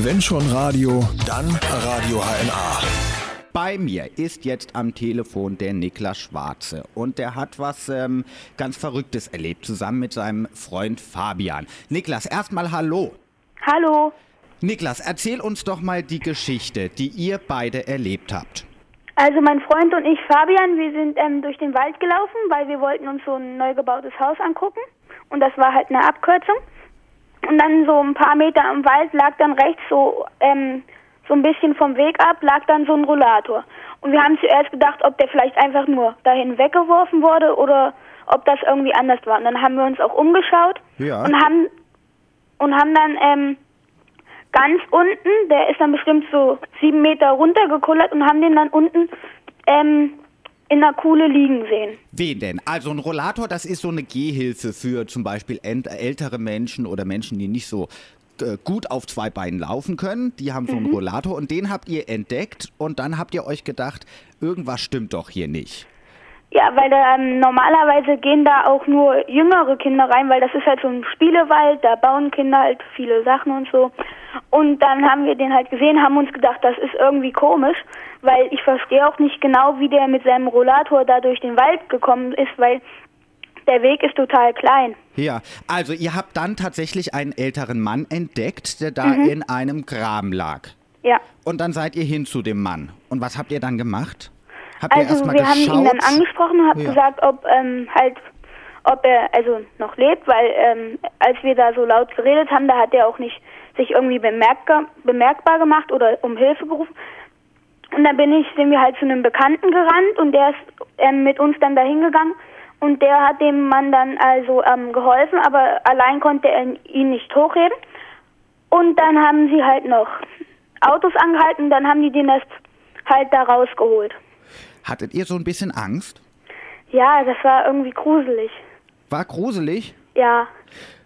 Wenn schon Radio, dann Radio HNA. Bei mir ist jetzt am Telefon der Niklas Schwarze und der hat was ähm, ganz Verrücktes erlebt, zusammen mit seinem Freund Fabian. Niklas, erstmal Hallo. Hallo. Niklas, erzähl uns doch mal die Geschichte, die ihr beide erlebt habt. Also mein Freund und ich, Fabian, wir sind ähm, durch den Wald gelaufen, weil wir wollten uns so ein neu gebautes Haus angucken. Und das war halt eine Abkürzung. Und dann so ein paar Meter im Wald lag dann rechts so ähm, so ein bisschen vom Weg ab, lag dann so ein Rollator. Und wir haben zuerst gedacht, ob der vielleicht einfach nur dahin weggeworfen wurde oder ob das irgendwie anders war. Und dann haben wir uns auch umgeschaut Ja. und haben und haben dann ähm, ganz unten, der ist dann bestimmt so sieben Meter runtergekullert und haben den dann unten ähm, in der Kuhle liegen sehen. Wen denn? Also ein Rollator, das ist so eine Gehhilfe für zum Beispiel ält- ältere Menschen oder Menschen, die nicht so äh, gut auf zwei Beinen laufen können. Die haben so einen Rollator und den habt ihr entdeckt und dann habt ihr euch gedacht, irgendwas stimmt doch hier nicht. Ja, weil da, ähm, normalerweise gehen da auch nur jüngere Kinder rein, weil das ist halt so ein Spielewald, da bauen Kinder halt viele Sachen und so. Und dann haben wir den halt gesehen, haben uns gedacht, das ist irgendwie komisch, weil ich verstehe auch nicht genau, wie der mit seinem Rollator da durch den Wald gekommen ist, weil der Weg ist total klein. Ja, also ihr habt dann tatsächlich einen älteren Mann entdeckt, der da in einem Graben lag. Ja. Und dann seid ihr hin zu dem Mann. Und was habt ihr dann gemacht? Habt Also wir haben geschaut? ihn dann angesprochen und haben Ja. gesagt, ob ähm, halt, ob er also noch lebt, weil ähm, als wir da so laut geredet haben, da hat er auch nicht sich irgendwie bemerkbar, bemerkbar gemacht oder um Hilfe gerufen. Und dann bin ich, sind wir halt zu einem Bekannten gerannt und der ist ähm, mit uns dann dahin gegangen und der hat dem Mann dann also ähm, geholfen, aber allein konnte er ihn nicht hochheben. Und dann haben sie halt noch Autos angehalten und dann haben die den erst halt da rausgeholt. Hattet ihr so ein bisschen Angst? Ja, das war irgendwie gruselig. War gruselig? Ja.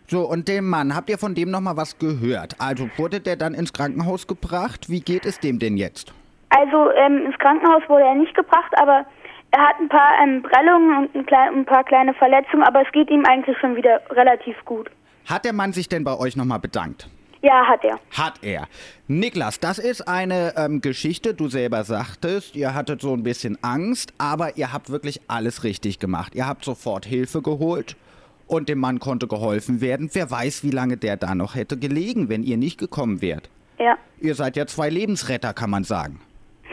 So, und dem Mann, habt ihr von dem nochmal was gehört? Also wurde der dann ins Krankenhaus gebracht? Wie geht es dem denn jetzt? Also ähm, ins Krankenhaus wurde er nicht gebracht, aber er hat ein paar ähm, Prellungen und ein, klei- ein paar kleine Verletzungen, aber es geht ihm eigentlich schon wieder relativ gut. Hat der Mann sich denn bei euch nochmal bedankt? Ja, hat er. Hat er. Niklas, das ist eine ähm, Geschichte, du selber sagtest, ihr hattet so ein bisschen Angst, aber ihr habt wirklich alles richtig gemacht. Ihr habt sofort Hilfe geholt und dem Mann konnte geholfen werden. Wer weiß, wie lange der da noch hätte gelegen, wenn ihr nicht gekommen wärt. Ja. Ihr seid ja zwei Lebensretter, kann man sagen.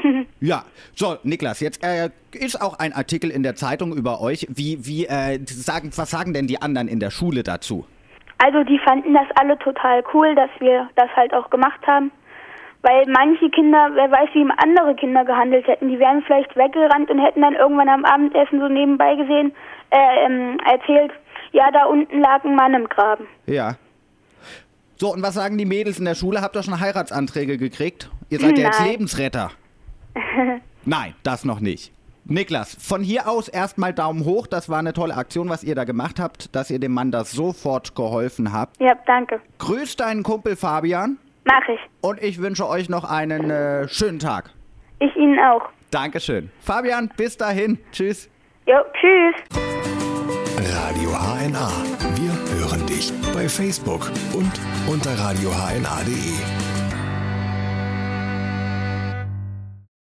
Ja, so, Niklas, jetzt äh, ist auch ein Artikel in der Zeitung über euch. Wie, wie, äh, sagen, was sagen denn die anderen in der Schule dazu? Also die fanden das alle total cool, dass wir das halt auch gemacht haben. Weil manche Kinder, wer weiß, wie andere Kinder gehandelt hätten, die wären vielleicht weggerannt und hätten dann irgendwann am Abendessen so nebenbei gesehen, äh, ähm, erzählt, ja, da unten lag ein Mann im Graben. Ja. So, und was sagen die Mädels in der Schule? Habt ihr schon Heiratsanträge gekriegt? Ihr seid ja jetzt Nein. Lebensretter. Nein, das noch nicht. Niklas, von hier aus erstmal Daumen hoch. Das war eine tolle Aktion, was ihr da gemacht habt, dass ihr dem Mann das sofort geholfen habt. Ja, danke. Grüß deinen Kumpel Fabian Mach ich. und ich wünsche euch noch einen äh, schönen Tag. Ich Ihnen auch. Dankeschön. Fabian, bis dahin. Tschüss. Jo, tschüss. Radio HNA. Wir hören dich bei Facebook und unter radiohna.de.